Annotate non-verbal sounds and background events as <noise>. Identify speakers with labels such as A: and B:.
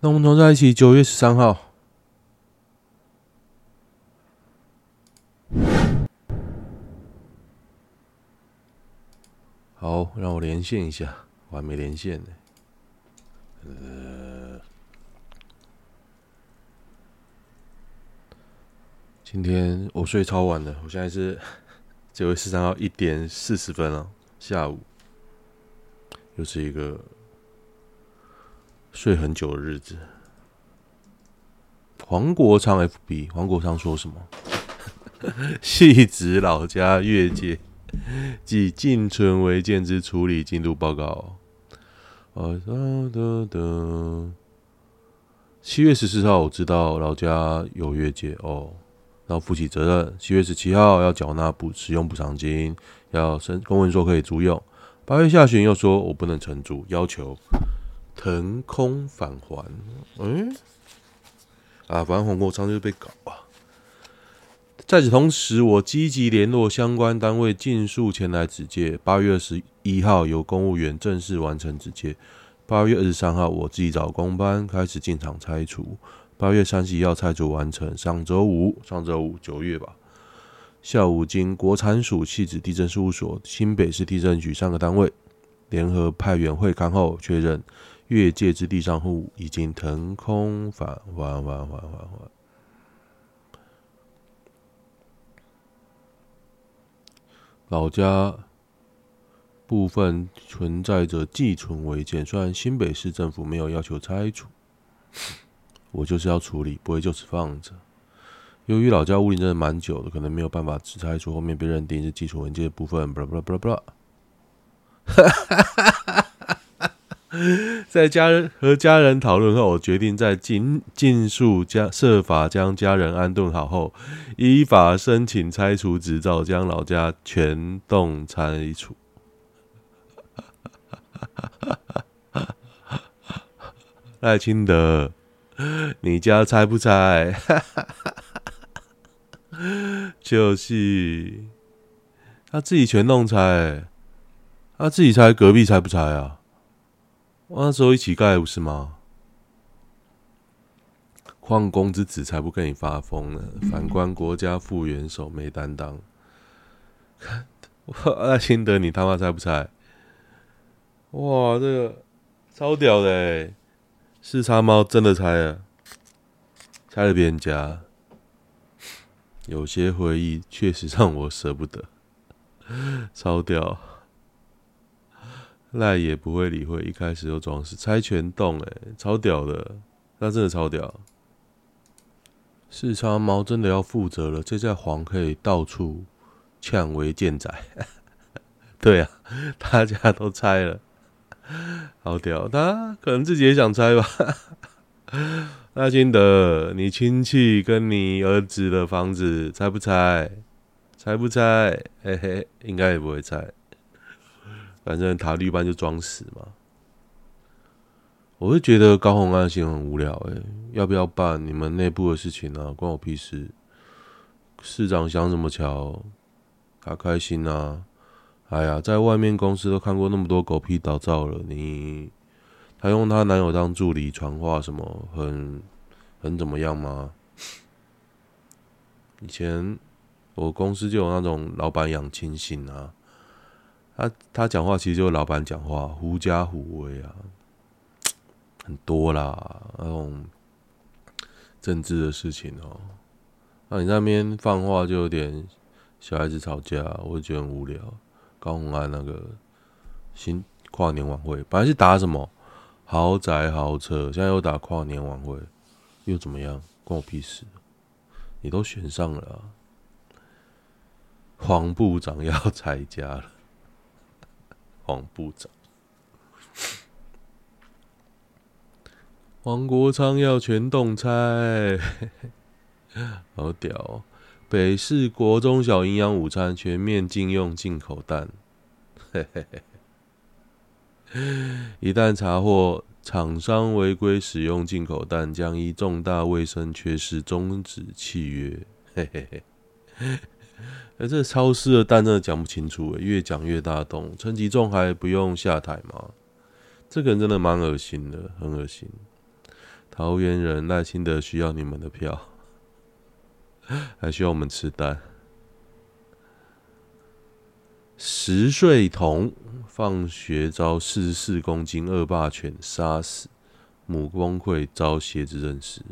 A: 那我们同在一起，九月十三号。好，让我连线一下，我还没连线呢。呃，今天我睡超晚的，我现在是九月十三号一点四十分了，下午，又是一个。睡很久的日子。黄国昌 FB，黄国昌说什么？<laughs> 汐止老家越界即进村违建之处理进度报告。啊哒哒哒。七月十四号，我知道老家有越界哦，要负起责任。七月十七号要缴纳补使用补偿金，要申公文说可以租用。八月下旬又说我不能承租，要求。腾空返还，嗯，啊，反正黄国昌就被搞啊。在此同时，我积极联络相关单位，尽速前来指界。八月二十一号，由公务员正式完成指界。八月二十三号，我自己找工班开始进场拆除。八月三十一号，拆除完成。上周五，上周五九月吧，下午经国产署、汐止地震事务所、新北市地震局三个单位联合派员会勘后确认。越界之地上户已经腾空返还，还还还还。老家部分存在着寄存违建，虽然新北市政府没有要求拆除，我就是要处理，不会就此放着。由于老家屋龄真的蛮久的，可能没有办法只拆除后面被认定是寄存违建的部分。<laughs> <laughs> 在家人和家人讨论后，我决定在尽尽速将设法将家人安顿好后，依法申请拆除执照，将老家全栋拆除。<laughs> 赖清德，你家拆不拆？<laughs> 就是他自己全栋拆，他自己拆，隔壁拆不拆啊？那时候一起盖不是吗？矿工之子才不跟你发疯呢！反观国家副元首没担当，<laughs> 赖清德你他妈猜不猜？哇，这个超屌的哎！四叉猫真的猜了，猜了别人家。有些回忆确实让我舍不得，<laughs> 超屌。赖也不会理会，一开始就装死拆全栋，哎，超屌的，那真的超屌。四叉猫真的要负责了，这在黄可以到处抢违建仔。<laughs> 对啊，<laughs> 大家都拆了，好屌，他可能自己也想拆吧。<laughs> 赖清德，你亲戚跟你儿子的房子拆不拆？拆不拆？嘿嘿，应该也不会拆。反正塔绿班就装死嘛，我会觉得高红安心很无聊诶、要不要办你们内部的事情啊？关我屁事！市长想怎么瞧，他开心啊！哎呀，在外面公司都看过那么多狗屁倒灶了，你他用他男友当助理传话什么，很很怎么样吗？以前我公司就有那种老板养亲信啊。他他讲话其实就是老板讲话，狐假虎威啊，很多啦，那种政治的事情哦。那你那边放话就有点小孩子吵架，我觉得很无聊。高虹安那个新跨年晚会，本来是打什么豪宅豪车，现在又打跨年晚会，又怎么样？关我屁事！你都选上了，黄部长要 <laughs> 拆家了。黄部长，黄国昌要全动拆，<laughs> 好屌哦！北市国中小营养午餐全面禁用进口蛋，<laughs> 一旦查获厂商违规使用进口蛋，将依重大卫生缺失终止契约。<laughs> 哎，这超市的蛋真的讲不清楚，越讲越大洞。陈吉仲还不用下台吗？这个人真的蛮恶心的，很恶心。桃园人耐心的需要你们的票，还需要我们吃蛋。十岁童放学遭四十四公斤恶霸犬杀死，母崩溃遭挟持认尸。